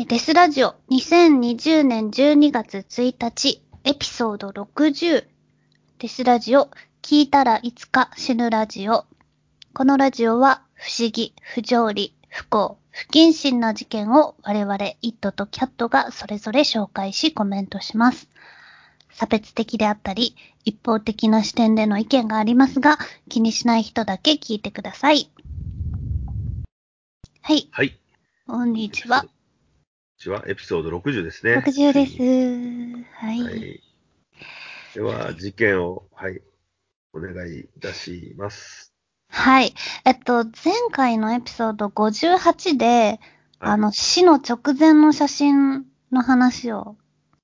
えデスラジオ2020年12月1日エピソード60デスラジオ聞いたらいつか死ぬラジオこのラジオは不思議、不条理、不幸、不謹慎な事件を我々イットとキャットがそれぞれ紹介しコメントします。差別的であったり一方的な視点での意見がありますが気にしない人だけ聞いてください。はい、はい。こんにちは。こんにちは。エピソード60ですね。60です。はい。はい。では、事件を、はい、お願いいたします。はい。えっと、前回のエピソード58で、あの、死の直前の写真の話を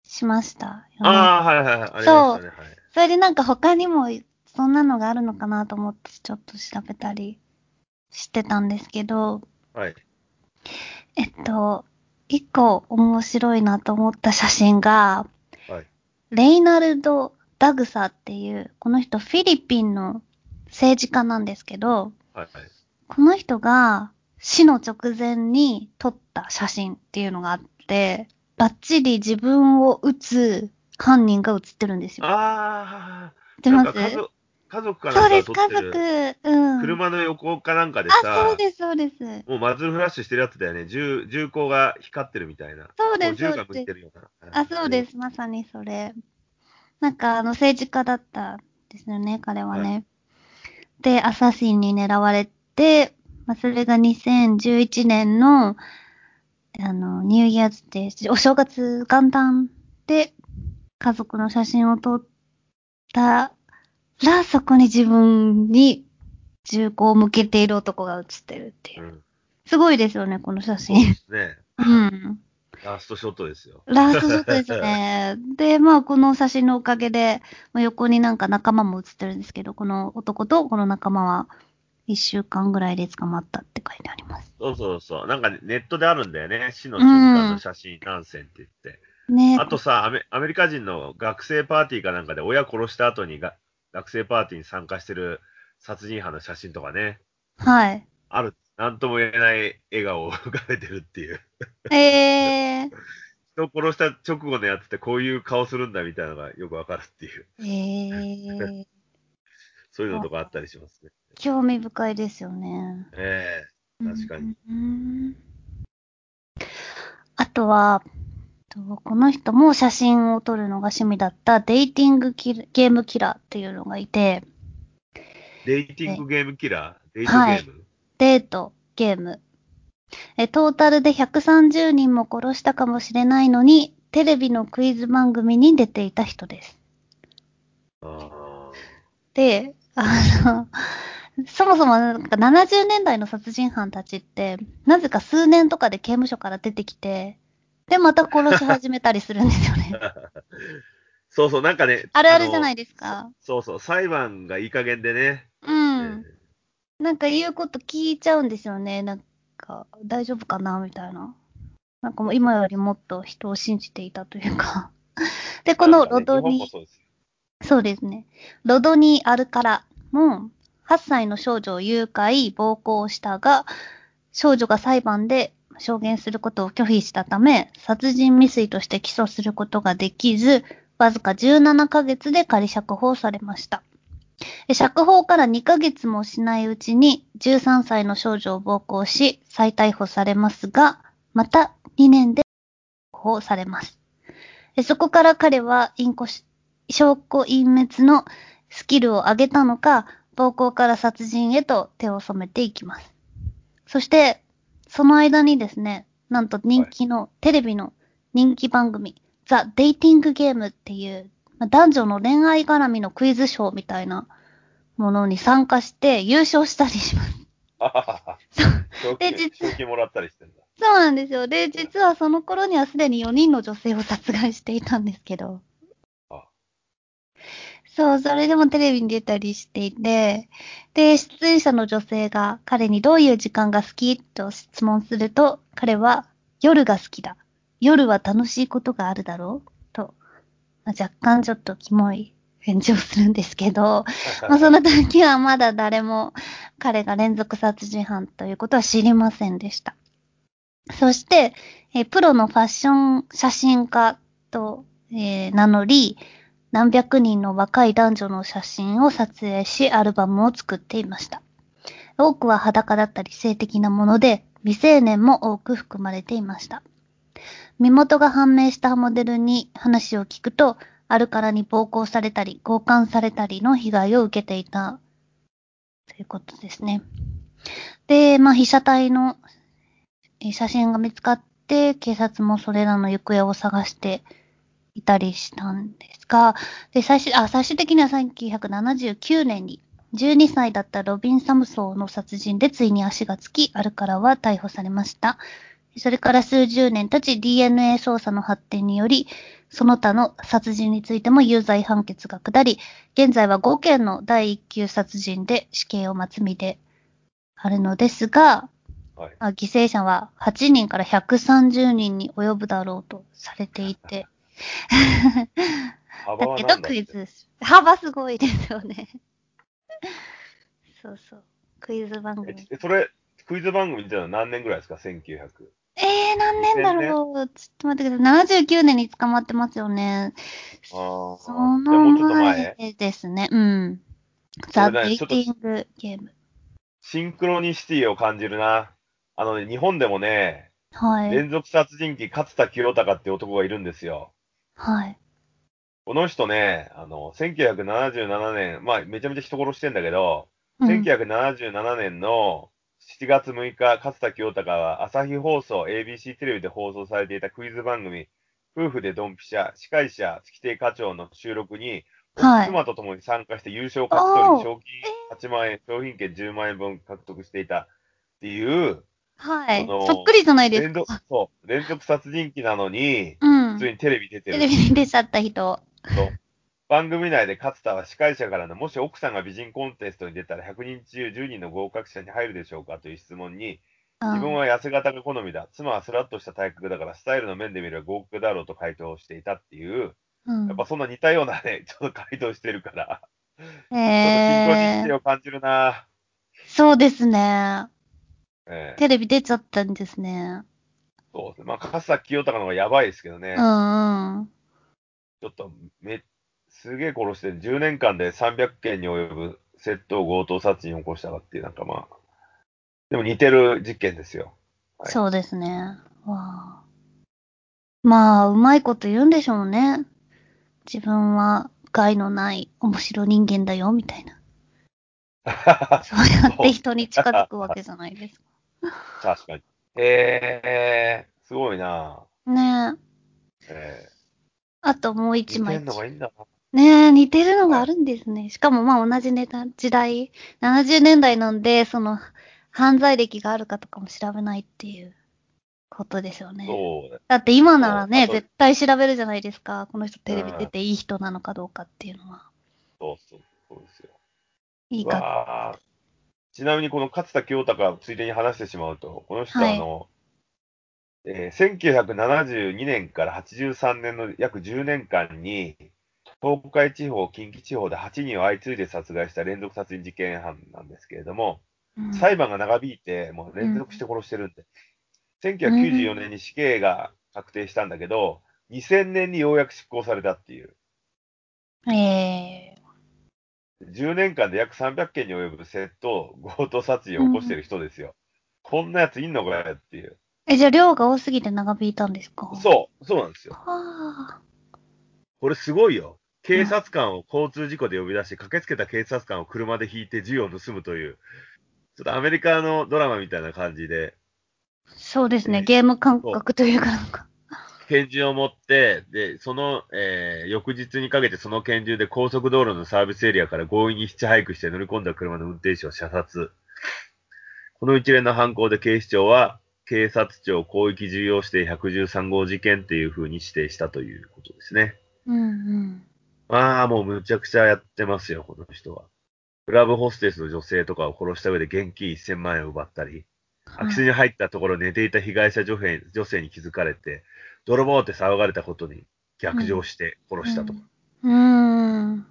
しましたよね。ああ、はいはいはい。ありましたね。はい。それでなんか他にもそんなのがあるのかなと思ってちょっと調べたりしてたんですけど、はい。えっと、一個面白いなと思った写真が、はい。レイナルド・ダグサっていう、この人フィリピンの政治家なんですけど、はい。この人が死の直前に撮った写真っていうのがあって、バッチリ自分を撃つ犯人が写ってるんですよ。ああ、知ってます家族かなんかそうです、家撮ってる族。うん。車の横かなんかであ、さ、そうです、そうです。もうマズルフラッシュしてるやつだよね。銃、銃口が光ってるみたいな。そうですこ銃がそうです向いてるような。あ、そうで。す。まさにそれ。なんか、あの、政治家だったんですよね、彼はね。で、アサシンに狙われて、まあ、それが2011年の、あの、ニューイヤーズで、お正月元旦で、家族の写真を撮ったら、そこに自分に銃口を向けている男が写ってるっていうう。ん。すごいですよね、この写そうで真。すね。うん。ラストショットですよ。ラストショットですね。で、まあ、この写真のおかげで、まあ、横になんか仲間も写ってるんですけど、この男とこの仲間は、一週間ぐらいで捕まったって書いてあります。そうそうそう。なんかネットであるんだよね。死の瞬間の写真何選って言って。ねあとさアメ、アメリカ人の学生パーティーかなんかで親殺した後にが学生パーティーに参加してる殺人犯の写真とかね。はい。ある。なんとも言えない笑顔を浮かべてるっていう。えー、人を殺した直後のやつってこういう顔するんだみたいなのがよくわかるっていう。えー、そういうのとかあったりしますね。興味深いですよね。ええ確かに。うんあとは、とこの人も写真を撮るのが趣味だったデイティングゲームキラーっていうのがいて、デイティングゲームキラー？デイトゲーム、デート、ゲーム。え、トータルで130人も殺したかもしれないのに、テレビのクイズ番組に出ていた人です。あで、あの、そもそもなんか70年代の殺人犯たちって、なぜか数年とかで刑務所から出てきて、で、また殺し始めたりするんですよね。ー そうそう、なんかね。あるあるじゃないでですか。そうそう、裁判がいい加減でね。うん。なんか言うこと聞いちゃうんですよね。なんか、大丈夫かな？みたいな。なんかもう今よりもっと人を信じていたというか。で、このロドニー、日本もそうですよそうですね。ロドニー・アルカラも、8歳の少女を誘拐、暴行したが、少女が裁判で証言することを拒否したため、殺人未遂として起訴することができず、わずか17ヶ月で仮釈放されました。釈放から2ヶ月もしないうちに13歳の少女を暴行し再逮捕されますが、また2年で釈放されます。そこから彼は隠し証拠隠滅のスキルを上げたのか、暴行から殺人へと手を染めていきます。そして、その間にですね、なんと人気の、テレビの人気番組、ザ・デイティング・ゲームっていう、まあ男女の恋愛絡みのクイズショーみたいなものに参加して優勝したりします。賞で金実賞金もらったりしてんだ。そうなんですよ。で、実はその頃にはすでに4人の女性を殺害していたんですけどあ。そう、それでもテレビに出たりしていて、で、出演者の女性が彼にどういう時間が好きと質問すると、彼は夜が好きだ。夜は楽しいことがあるだろうと、まあ、若干ちょっとキモい返事をするんですけど、まあ、その時はまだ誰も彼が連続殺人犯ということは知りませんでした。そして、えープロのファッション写真家と、えー名乗り、何百人の若い男女の写真を撮影し、アルバムを作っていました。多くは裸だったり性的なもので、未成年も多く含まれていました。身元が判明したモデルに話を聞くと、アルカラに暴行されたり、強姦されたりの被害を受けていた、ということですね。で、まあ、被写体の写真が見つかって、警察もそれらの行方を探していたりしたんですが、で、最終、あ、最終的には1979年に、12歳だったロビン・サムソーの殺人でついに足がつき、アルカラは逮捕されました。それから数十年経ち DNA 捜査の発展により、その他の殺人についても有罪判決が下り、現在は5件の第一級殺人で死刑を待つ身であるのですが、はい。あ犠牲者は8人から130人に及ぶだろうとされていて。幅だけ？どは何だってクイズ。幅すごいですよね。そうそう。クイズ番組。え、それ、クイズ番組ってのは何年ぐらいですか ?1900。えー、何年だろうちょっと待ってください。79年に捕まってますよね。ああ。そのもうちょっと前前ですね。うん。ザ・それねデイティングゲーム。シンクロニシティを感じるな。あのね、日本でもね、はい。連続殺人鬼勝田清隆って男がいるんですよ。はい。この人ね、あの、1977年、まあ、めちゃめちゃ人殺してんだけど、うん。1977年の7月6日、勝田清隆は朝日放送、ABC テレビで放送されていたクイズ番組、夫婦でドンピシャ、司会者、月亭課長の収録に、はい。妻と共に参加して優勝を勝ち取り、賞金8万円、商品券10万円分獲得していたっていう、はい。そっくりじゃないですか。、そう、連続殺人鬼なのに、うん。普通にテレビ出てるテレビに出ちゃった人。そう番組内で勝田は司会者からの、もし奥さんが美人コンテストに出たら100人中10人の合格者に入るでしょうかという質問に、自分は痩せ型が好みだ。妻はスラッとした体格だから、スタイルの面で見れば合格だろうと回答していたっていう、うん、やっぱそんな似たようなね、ちょっと回答してるから、ちょっとシンクロニシえー、ティを感じるなそうですね。ええテレビ出ちゃったんですね。そうですね。まあ、勝田清隆の方がやばいですけどね。うんうん。ちょっとめ、すげえ殺してる、10年間で300件に及ぶ窃盗、強盗、殺人を起こしたかっていう、なんかまあ、でも似てる事件ですよ。はいそうですね。わあまあ、うまいこと言うんでしょうね。自分は害のない面白人間だよ、みたいな。そうやって人に近づくわけじゃないです確かに。えー、すごいなか。ねえ。えあともうー、一枚似てん。のがいいんだな。ねえ、似てるのがあるんですね。しかもまあ同じネタ、時代、70年代なんで、その、犯罪歴があるかとかも調べないっていうことですよね。そうだ。だって今ならね、絶対調べるじゃないですか。この人テレビ出ていい人なのかどうかっていうのは。そうそう、そうですよ。いいうか。ちなみにこの勝田清隆、ついでに話してしまうと、この人ははい。あの、えー1972年から83年の約10年間に、東海地方、近畿地方で8人を相次いで殺害した連続殺人事件犯なんですけれども、うん。裁判が長引いて、もう連続して殺してるんで、1994年に死刑が確定したんだけど、2000年にようやく執行されたっていう。ええ10年間で約300件に及ぶ窃盗、強盗殺人を起こしてる人ですよ。こんなやついんのかよっていう。え、じゃあ量が多すぎて長引いたんですか？う。そう、そうなんですよ。はあ。これすごいよ。警察官を交通事故で呼び出して、駆けつけた警察官を車で引いて銃を盗むという、ちょっとアメリカのドラマみたいな感じで、そうですね。えーゲーム感覚というかなんか。拳銃を持って、で、その、えー翌日にかけてその拳銃で高速道路のサービスエリアから強引にヒッチハイクして乗り込んだ車の運転手を射殺。この一連の犯行で警視庁は、警察庁広域重要指定113号事件っていう風に指定したということですね。うんうん。まあ、もうむちゃくちゃやってますよ、この人は。クラブホステスの女性とかを殺した上で現金1000万円を奪ったり、空き巣に入ったところ寝ていた被害者女性女性に気づかれて、泥棒って騒がれたことに逆上して殺したとか、うーん。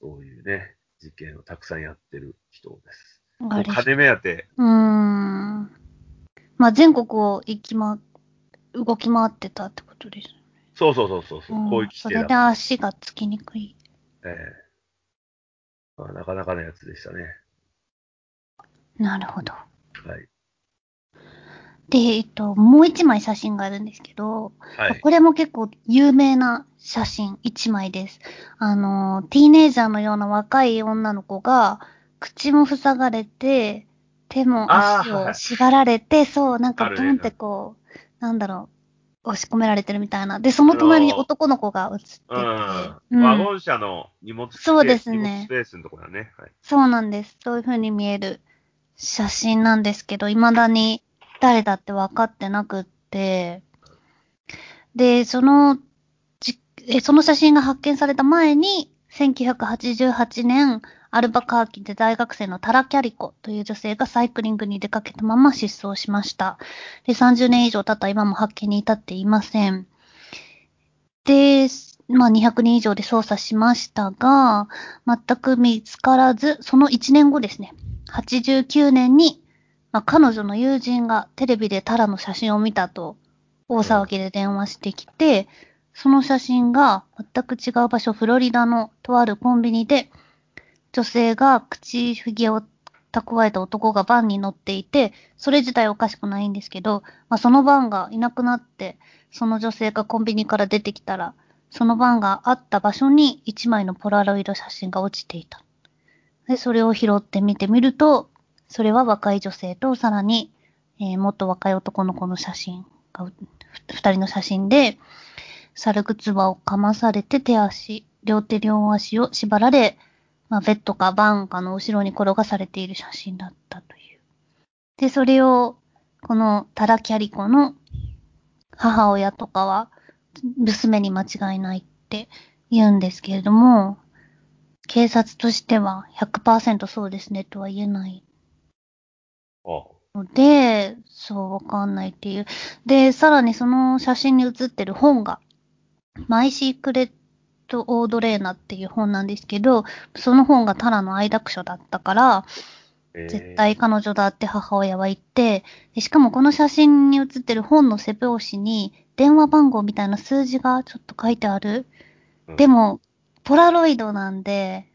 そういうね、事件をたくさんやってる人です。金目当て、うーん。まあ、全国を行きま、動き回ってたってことです。そうそうそうそうそう、うん広域それで。足がつきにくい。ええまあ、なかなかのやつでしたね。なるほど。はい。で、えっと、もう一枚写真があるんですけど、はい。これも結構有名な写真一枚です。あの、ティーネイジャーのような若い女の子が、口も塞がれて、手も足を縛られて、そう、なんかあるねブンってこう、なんだろう、押し込められてるみたいな。で、その隣に男の子が写ってて、うん。うんワゴン車の荷物スペースそうですねスペースのところだね。はい。そうなんです。そういう風に見える写真なんですけど、未だに誰だって分かってなくって、で、その、じえその写真が発見された前に、1988年、アルバカーキで大学生のタラ・キャリコという女性がサイクリングに出かけたまま失踪しました。で、30年以上経った今も発見に至っていません。で、まあ、200人以上で捜査しましたが、全く見つからず、その1年後ですね。89年に、まあ、彼女の友人がテレビでタラの写真を見たと、大騒ぎで電話してきて、その写真が全く違う場所、フロリダのとあるコンビニで、女性が口ひげを蓄えた男がバンに乗っていて、それ自体おかしくないんですけど、まあ、そのバンがいなくなって、その女性がコンビニから出てきたら、そのバンがあった場所に一枚のポラロイド写真が落ちていた。で、それを拾って見てみると、それは若い女性とさらに、えーもっと若い男の子の写真が、二人の写真で、猿靴輪をかまされて手足、両手両足を縛られ、まあ、ベッドかバンかの後ろに転がされている写真だったという。で、それを、このタラキャリコの母親とかは、娘に間違いないって言うんですけれども、警察としては100%そうですねとは言えないので、そうわかんないっていう。で、さらにその写真に写ってる本が、マイシークレット・オードレーナっていう本なんですけど、その本がタラの愛読書だったから、えー絶対彼女だって母親は言って、でしかもこの写真に写ってる本の背表紙に電話番号みたいな数字がちょっと書いてある。うんでも、ポラロイドなんで、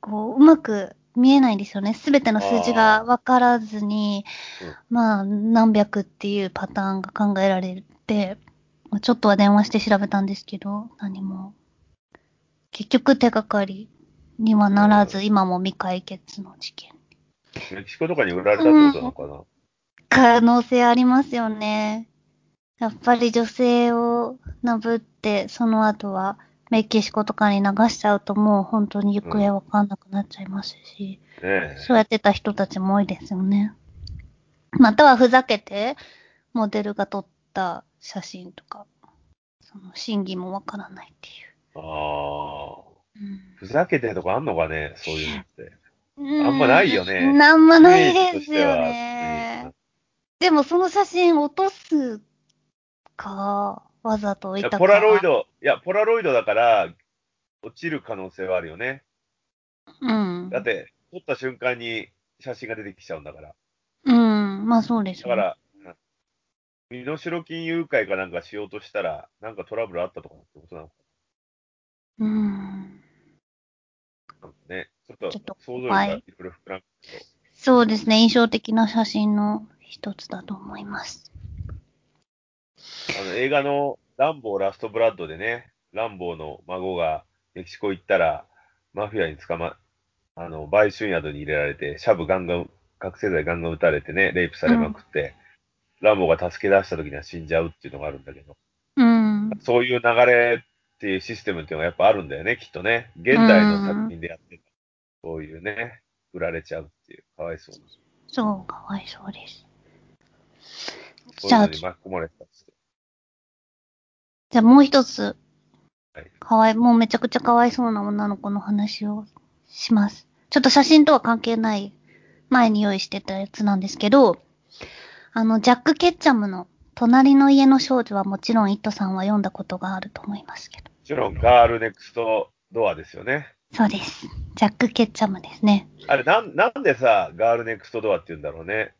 こう、うまく見えないんですよね。すべての数字がわからずに、まあ、何百っていうパターンが考えられて、まあちょっとは電話して調べたんですけど、何も。結局手がかりにはならず、今も未解決の事件。メキシコとかに売られたってことなのかな、可能性ありますよね。やっぱり女性をなぶって、その後はメキシコとかに流しちゃうともう本当に行方わかんなくなっちゃいますし、ねえ。そうやってた人たちも多いですよね。またはふざけて、モデルが撮った写真とか、その真偽もわからないっていああ。う。うんふざけてるとこあんのかねそういうのって。うんあんまないよねなんもないですよね。でもその写真落とすか、わざと置いたポラロイ。ド、いや、ポラロイドだから、落ちる可能性はあるよね。うん。だって、撮った瞬間に写真が出てきちゃうんだから。うん。まあそうでしょうね。だから、うん身代金誘拐かなんかしようとしたら、なんかトラブルあったとかってことなのかうん。なね。ちょっとと想像力がいろいろ膨らむ。そうですね。印象的な写真の一つだと思います。あの、映画のランボーラストブラッドでね、ランボーの孫がメキシコ行ったら、マフィアに捕ま、あの、売春宿に入れられて、シャブガンガン、覚醒剤ガンガン撃たれてね、レイプされまくって、ランボーが助け出した時には死んじゃうっていうのがあるんだけど、うん。そういう流れっていうシステムっていうのがやっぱあるんだよね、きっとね。現代の作品でやってる。そういうね、売られちゃうっていう、かわいそうな。そう、かわいそうです。そうじゃあ、いうのに巻き込まれてた。じゃあもう一つはい、かわい、もうめちゃくちゃかわいそうな女の子の話をします。ちょっと写真とは関係ない前に用意してたやつなんですけど、あの、ジャック・ケッチャムの隣の家の少女はもちろんイットさんは読んだことがあると思いますけど。もちろん、ガールネクストドアですよね。そうです。ジャック・ケッチャムですね。あれ、なん、なんでさ、ガールネクストドアって言うんだろうね。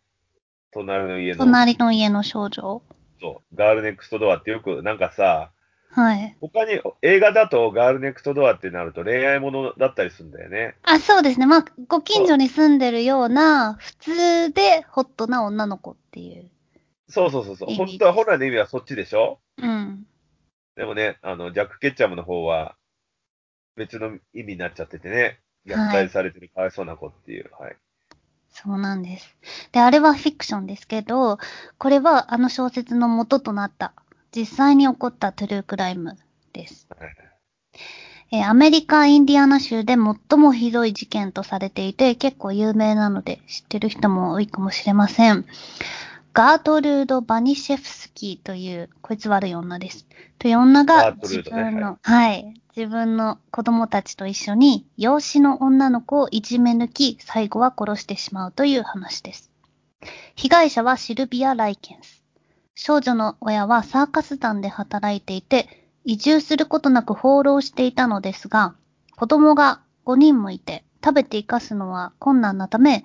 隣の家の。隣の家の少女。そう。ガールネクストドアってよく、なんかさ、はい。他に、映画だとガールネクストドアってなると恋愛ものだったりするんだよね。あ、そうですね。まあ、ご近所に住んでるような、普通でホットな女の子っていう。そうそうそうそう。本当は、本来の意味はそっちでしょ？うん。でもね、あの、ジャック・ケッチャムの方は、別の意味になっちゃっててね、虐待されてるかわいそうな子っていう。はい。そうなんです。で、あれはフィクションですけど、これはあの小説の元となった、実際に起こったトゥルークライムです。はいえーアメリカ・インディアナ州で最もひどい事件とされていて、結構有名なので知ってる人も多いかもしれません。ガートルード・バニシェフスキーという、こいつ悪い女です。という女が自分の、はい、自分の子供たちと一緒に養子の女の子をいじめ抜き、最後は殺してしまうという話です。被害者はシルビア・ライケンス。少女の親はサーカス団で働いていて、移住することなく放浪していたのですが、子供が5人もいて食べて生かすのは困難なため、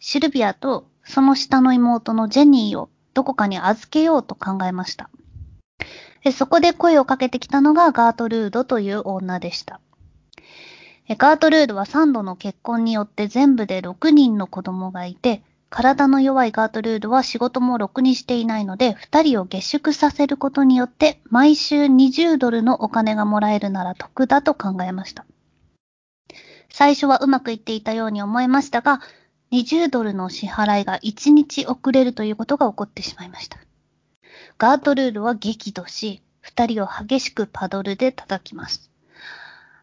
シルビアとその下の妹のジェニーをどこかに預けようと考えました。そこで声をかけてきたのがガートルードという女でした。ガートルードは3度の結婚によって全部で6人の子供がいて、体の弱いガートルードは仕事もろくにしていないので、2人を下宿させることによって、毎週20ドルのお金がもらえるなら得だと考えました。最初はうまくいっていたように思いましたが、20ドルの支払いが1日遅れるということが起こってしまいました。ガートルードは激怒し、二人を激しくパドルで叩きます。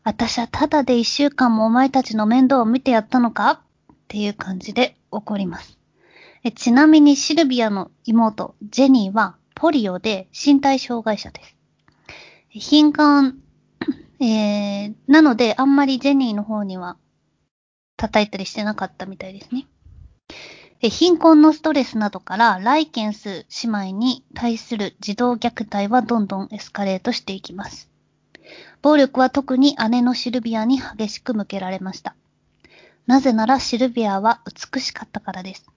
私はただで一週間もお前たちの面倒を見てやったのか？っていう感じで怒ります。えちなみにシルビアの妹、ジェニーはポリオで身体障害者です。貧困、えー、なのであんまりジェニーの方には叩いたりしてなかったみたいですね。え貧困のストレスなどからライケンス姉妹に対する児童虐待はどんどんエスカレートしていきます。暴力は特に姉のシルビアに激しく向けられました。なぜならシルビアは美しかったからです。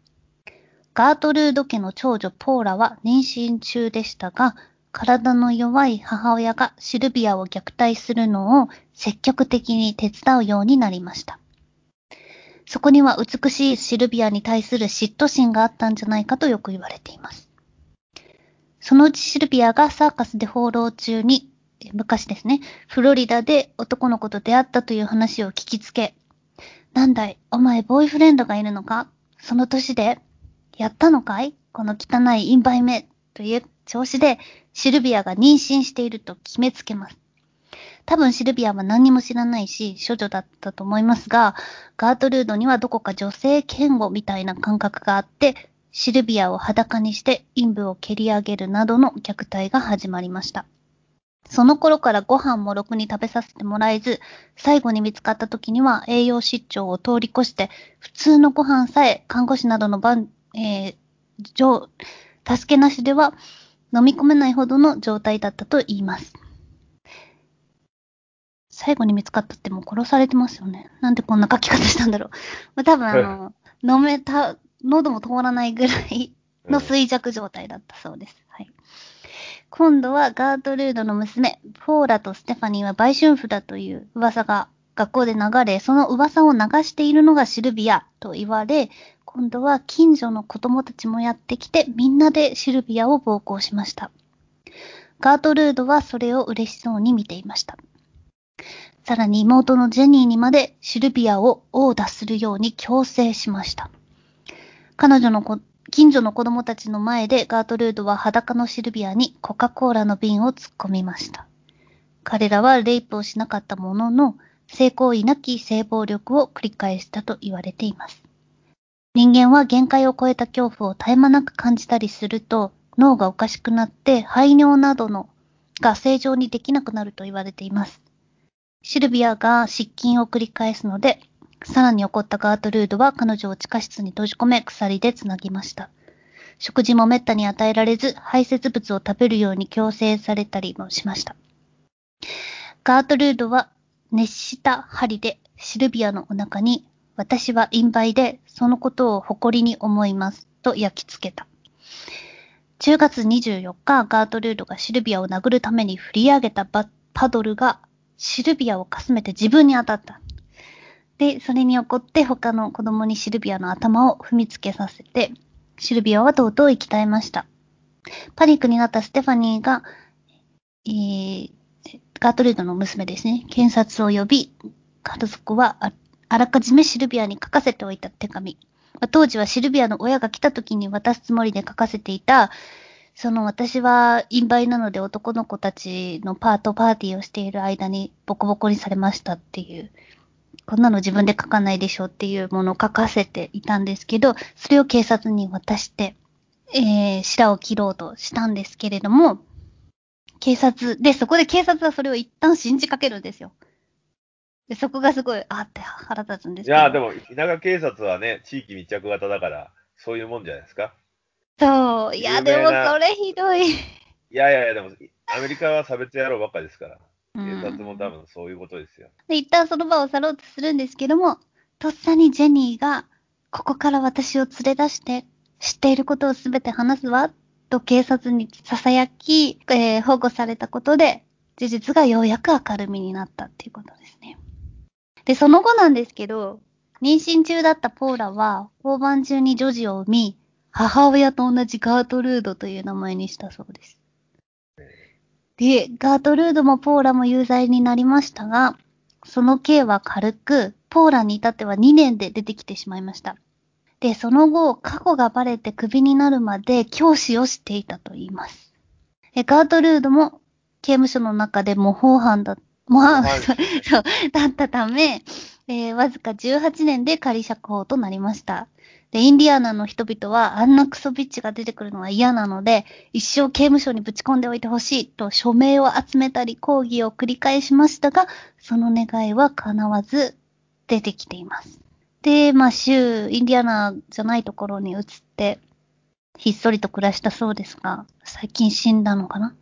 ガートルード家の長女ポーラは妊娠中でしたが、体の弱い母親がシルビアを虐待するのを積極的に手伝うようになりました。そこには美しいシルビアに対する嫉妬心があったんじゃないかとよく言われています。そのうちシルビアがサーカスで放浪中に、昔ですね、フロリダで男の子と出会ったという話を聞きつけ、なんだい、お前ボーイフレンドがいるのか？その年でやったのかい？この汚いインバイめという調子でシルビアが妊娠していると決めつけます。多分シルビアは何にも知らないし、処女だったと思いますが、ガートルードにはどこか女性嫌悪みたいな感覚があって、シルビアを裸にして陰部を蹴り上げるなどの虐待が始まりました。その頃からご飯もろくに食べさせてもらえず、最後に見つかった時には栄養失調を通り越して、普通のご飯さえ看護師などの番、えー、助けなしでは飲み込めないほどの状態だったと言います。最後に見つかったってもう殺されてますよね。なんでこんな書き方したんだろう。まあ、多分あの、飲めた、喉も通らないぐらいの衰弱状態だったそうです。はい。今度はガートルードの娘、ポーラとステファニーは売春婦だという噂が学校で流れ、その噂を流しているのがシルビアと言われ、今度は近所の子供たちもやってきて、みんなでシルビアを暴行しました。ガートルードはそれを嬉しそうに見ていました。さらに妹のジェニーにまでシルビアを殴打するように強制しました。彼女の子近所の子供たちの前でガートルードは裸のシルビアにコカ・コーラの瓶を突っ込みました。彼らはレイプをしなかったものの、性行為なき性暴力を繰り返したと言われています。人間は限界を超えた恐怖を絶え間なく感じたりすると、脳がおかしくなって排尿などのが正常にできなくなると言われています。シルビアが失禁を繰り返すので、さらに怒ったガートルードは彼女を地下室に閉じ込め鎖でつなぎました。食事もめったに与えられず、排泄物を食べるように強制されたりもしました。ガートルードは熱した針でシルビアのお腹に、私は陰媒でそのことを誇りに思います。と焼き付けた。10月24日、ガートルードがシルビアを殴るために振り上げたパドルがシルビアをかすめて自分に当たった。で、それに怒って他の子供にシルビアの頭を踏みつけさせて、シルビアはとうとう生き絶えました。パニックになったステファニーが、えー、ガートルードの娘ですね、検察を呼び、家族はああらかじめシルビアに書かせておいた手紙。当時はシルビアの親が来た時に渡すつもりで書かせていた、その私は陰媒なので男の子たちのパートパーティーをしている間にボコボコにされましたっていう、こんなの自分で書かないでしょっていうものを書かせていたんですけど、それを警察に渡して、えー、白を切ろうとしたんですけれども、警察、で、そこで警察はそれを一旦信じかけるんですよ。で、そこがすごい、あって腹立つんですけど。いや、でも、田舎警察はね、地域密着型だから、そういうもんじゃないですか。そう、いや、でもそれひどい。いやいやいや、でも、アメリカは差別野郎ばっかですから。うん警察も多分そういうことですよ。で、一旦その場を去ろうとするんですけども、とっさにジェニーが、ここから私を連れ出して、知っていることをすべて話すわ、と警察に囁き、えー保護されたことで、事実がようやく明るみになったっていうことですね。で、その後なんですけど、妊娠中だったポーラは、交番中に女児を産み、母親と同じガートルードという名前にしたそうです。で、ガートルードもポーラも有罪になりましたが、その刑は軽く、ポーラに至っては2年で出てきてしまいました。で、その後、過去がバレてクビになるまで教師をしていたと言います。えガートルードも刑務所の中で模倣犯だ、模範、模範囚ねそう、だったため、えーわずか18年で仮釈放となりました。で、インディアナの人々はあんなクソビッチが出てくるのは嫌なので、一生刑務所にぶち込んでおいてほしいと署名を集めたり抗議を繰り返しましたが、その願いは叶わず出てきています。で、まあ、州、インディアナじゃないところに移って、ひっそりと暮らしたそうですが、最近死んだのかな？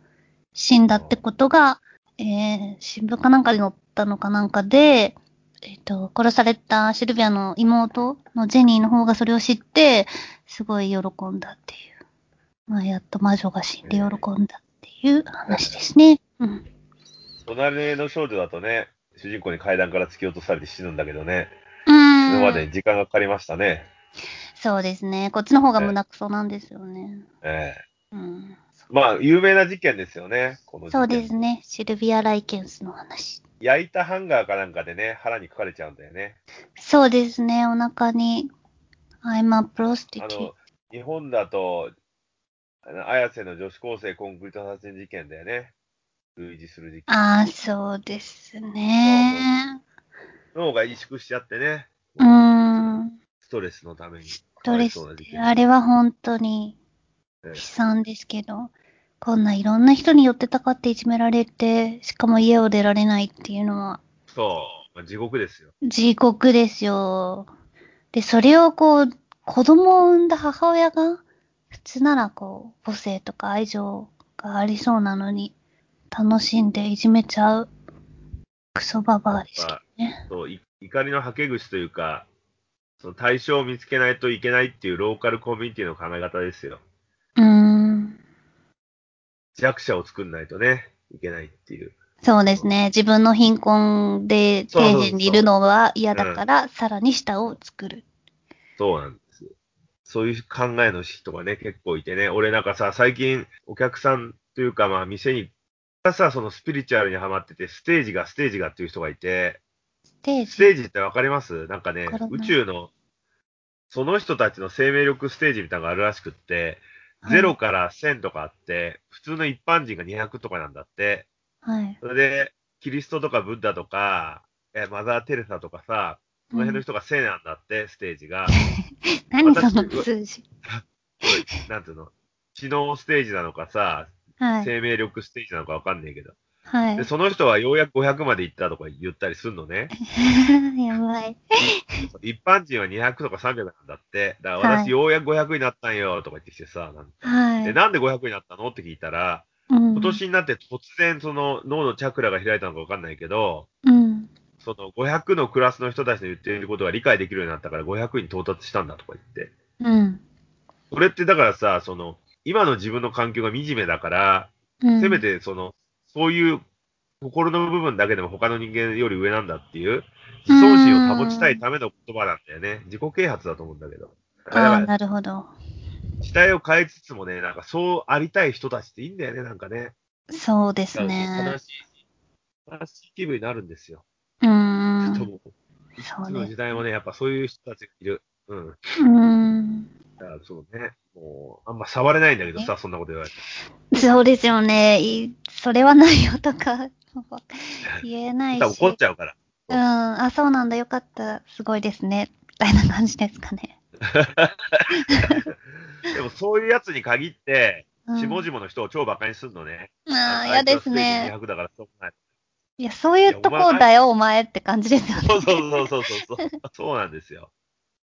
死んだってことが、えー、新聞かなんかに載ったのかなんかで、えっ、と、殺されたシルビアの妹のジェニーの方がそれを知って、すごい喜んだっていう。まあ、やっと魔女が死んで喜んだっていう話ですね。うん。隣の少女だとね、主人公に階段から突き落とされて死ぬんだけどね、う今まーん。でに時間がかかりましたね。そうですね。こっちの方が胸クソなんですよね。えうん。えまあ、有名な事件ですよね、この。そうですね。シルビア・ライケンスの話。焼いたハンガーかなんかでね、腹に書かれちゃうんだよね。そうですね。お腹に、I'm a あ prostitute. の、日本だと、あの綾瀬の女子高生コンクリート殺人事件だよね。類似する事件。ああ、そうですね。脳が萎縮しちゃってね、うーん。ストレスのために。ストレスあれは本当にええ悲惨ですけど、こんないろんな人に寄ってたかっていじめられて、しかも家を出られないっていうのはそう、まあ、地獄ですよ。地獄ですよ。で、それをこう、子供を産んだ母親が、普通ならこう、母性とか愛情がありそうなのに、楽しんでいじめちゃう、クソババアですけどね。そうい怒りのはけ口というか、その対象を見つけないといけないっていうローカルコミュニティの考え方ですよ。弱者を作んないとね、いけないっていう。そうですね。自分の貧困で底辺にいるのは嫌だから、さらに下を作る。そうなんです。そういう考えの人がね、結構いてね。俺なんかさ、最近お客さんというかまあ店に、さ、そのスピリチュアルにハマってて、ステージがステージがっていう人がいて、ステージ？ステージってわかります？なんかね宇宙の、その人たちの生命力ステージみたいなのがあるらしくって、はい0から1000とかあって、普通の一般人が200とかなんだって。はい。それで、キリストとかブッダとか、えマザー・テレサとかさ、その辺の人が1000なんだって、ステージが。何その数字。なんていうの？知能ステージなのかさ、はい。生命力ステージなのかわかんないけど。はいで、。その人はようやく500まで行ったとか言ったりすんのね。やばい。一般人は200とか300なんだって。だからはい私ようやく500になったんよとか言ってきてさ、なんかで、はい。なんで500になったのって聞いたら、うん今年になって突然その脳のチャクラが開いたのかわかんないけど、うん。その500のクラスの人たちの言っていることが理解できるようになったから500に到達したんだとか言って。うん。それってだからさ、その、今の自分の環境が惨めだから、うん。せめてその、そういう心の部分だけでも他の人間より上なんだっていう、自尊心を保ちたいための言葉なんだよね。自己啓発だと思うんだけど。だああ、なるほど。時代を変えつつもね、なんかそうありたい人たちっていいんだよね、なんかね。そうです悲ね。しい、悲しい気分になるんですよ。うーん。と思う。いつのそうね時代もね、やっぱそういう人たちがいる。うん。うーん。だからそうね、もう、あんま触れないんだけどさ、そんなこと言われて。そうですよね。いそれはないよとか 言えないし。怒っちゃうから。うん。あ、そうなんだ。よかった。すごいですね。みたいな感じですかね。でもそういうやつに限って、うん、下々の人を超馬鹿にすんのね。ああ、嫌ですね。200だからそうない。いや、そういうとこだよ、お前って感じですよね。そうそうそうそうそう。そうなんですよ。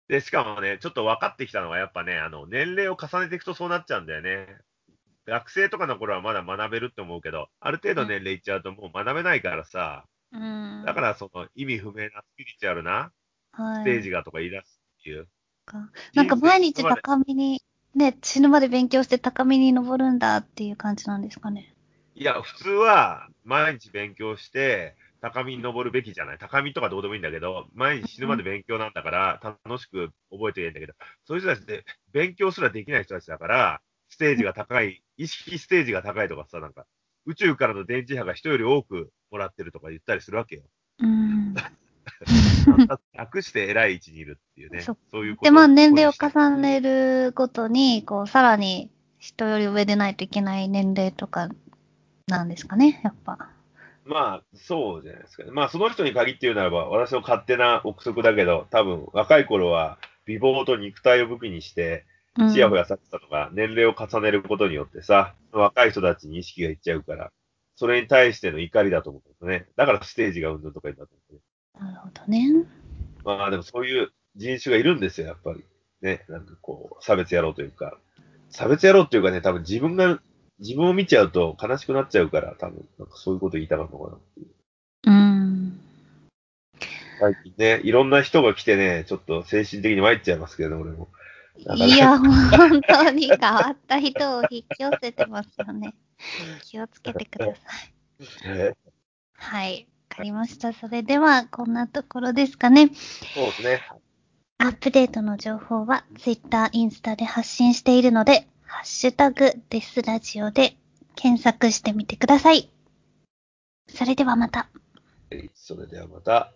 で、しかもね、ちょっと分かってきたのは、やっぱね、あの、年齢を重ねていくとそうなっちゃうんだよね。学生とかの頃はまだ学べるって思うけど、ある程度年齢いっちゃうともう学べないからさ、うん。だからその意味不明なスピリチュアルなはい、ステージがとか言い出すっていう。かなんか毎日高みに、ね、死ぬまで勉強して高みに登るんだっていう感じなんですかね。いや、普通は毎日勉強して、高みに登るべきじゃない？高みとかどうでもいいんだけど、毎日死ぬまで勉強なんだから、楽しく覚えていいんだけど、そういう人たちって勉強すらできない人たちだから、ステージが高い、意識ステージが高いとかさ、なんか、宇宙からの電磁波が人より多くもらってるとか言ったりするわけよ。うん。楽して偉い位置にいるっていうね。そそういうことで、まあ年齢を重重ねるごとに、こう、さらに人より上でないといけない年齢とかなんですかね、やっぱ。まあ、そうじゃないですかね。まあ、その人に限って言うならば、私の勝手な憶測だけど、多分、若い頃は、美貌と肉体を武器にして、うん、ちやほやされてたのが、年齢を重ねることによってさ、若い人たちに意識がいっちゃうから、それに対しての怒りだと思うんですね。だからステージがうんぬんとか言うんだと思うんですね。なるほどね。まあでもそういう人種がいるんですよ、やっぱり。ね、なんかこう、差別野郎というか。差別野郎っていうかね、多分自分が、自分を見ちゃうと悲しくなっちゃうから、多分、なんかそういうこと言いたかったのかなっていう。うん。最近ね、いろんな人が来てね、ちょっと精神的に参っちゃいますけどね、俺も。いや、本当に変わった人を引き寄せてますよね。気をつけてください。ねはい。わかりました。それでは、こんなところですかね。そうですね。アップデートの情報は Twitter、インスタで発信しているので、ハッシュタグデスラジオで検索してみてください。それではまた。それではまた。